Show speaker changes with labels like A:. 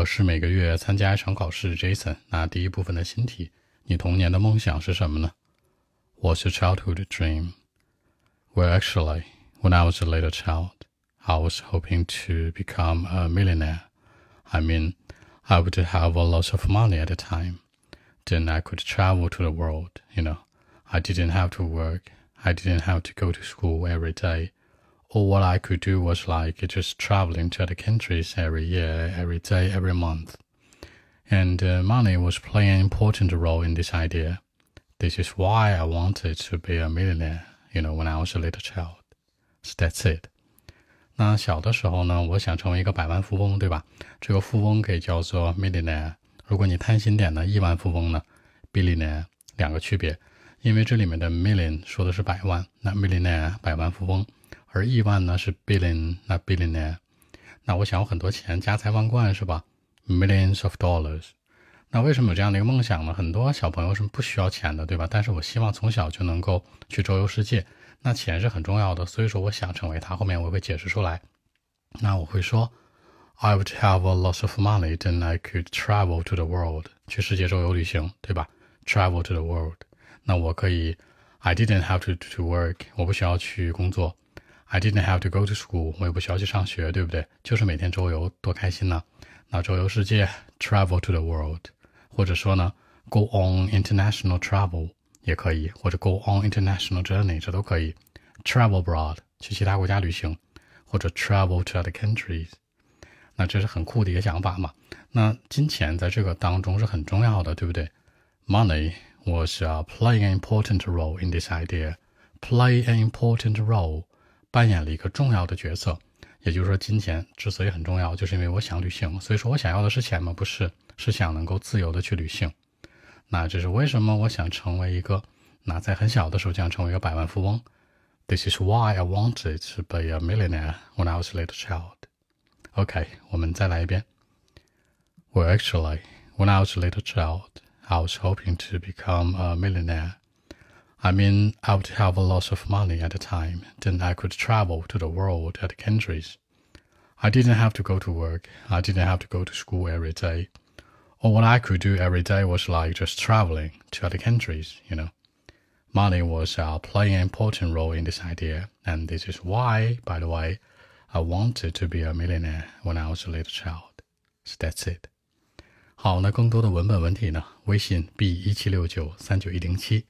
A: 我是每个月参加一场考试，Jason。那第一部分的新题，你童年的梦想是什么呢？What's your childhood dream? Well, actually, when I was a little child, I was hoping to become a millionaire. I mean, I would have a lot of money at the time. Then I could travel to the world, you know. I didn't have to work. I didn't have to go to school every day all what I could do was like just traveling to other countries every year, every day, every month. And uh, money was playing an important role in this idea. This is why I wanted to be a millionaire, you know, when I was a little child. So that's it. 那小的时候呢，我想成为一个百万富翁，对吧？这个富翁可以叫做 millionaire。如果你贪心点呢，亿万富翁呢，billionaire，两个区别。因为这里面的 million 说的是百万，那 millionaire 百万富翁。 而亿万呢是 billion，那 billionaire，那我想有很多钱，家财万贯是吧？Millions of dollars。那为什么有这样的一个梦想呢？很多小朋友是不需要钱的，对吧？但是我希望从小就能够去周游世界。那钱是很重要的，所以说我想成为他。后面我会解释出来。那我会说，I would have a lot of money, then I could travel to the world，去世界周游旅行，对吧？Travel to the world。那我可以，I didn't have to to work，我不需要去工作。I didn't have to go to school，我也不需要去上学，对不对？就是每天周游，多开心呢！那周游世界，travel to the world，或者说呢，go on international travel 也可以，或者 go on international journey，这都可以。travel abroad，去其他国家旅行，或者 travel to other countries，那这是很酷的一个想法嘛。那金钱在这个当中是很重要的，对不对？Money was uh, playing an important role in this idea. Play an important role. 扮演了一个重要的角色，也就是说，金钱之所以很重要，就是因为我想旅行。所以说我想要的是钱吗？不是，是想能够自由的去旅行。那这是为什么我想成为一个，那在很小的时候就想成为一个百万富翁。This is why I wanted to be a millionaire when I was a little child. OK，我们再来一遍。Well, actually, when I was a little child, I was hoping to become a millionaire. I mean, I would have a lot of money at the time, then I could travel to the world at countries. I didn't have to go to work. I didn't have to go to school every day. All what I could do every day was like just traveling to other countries, you know. Money was uh, playing an important role in this idea, and this is why, by the way, I wanted to be a millionaire when I was a little child. So that's it. 好，那更多的文本问题呢？微信 b 一七六九三九一零七。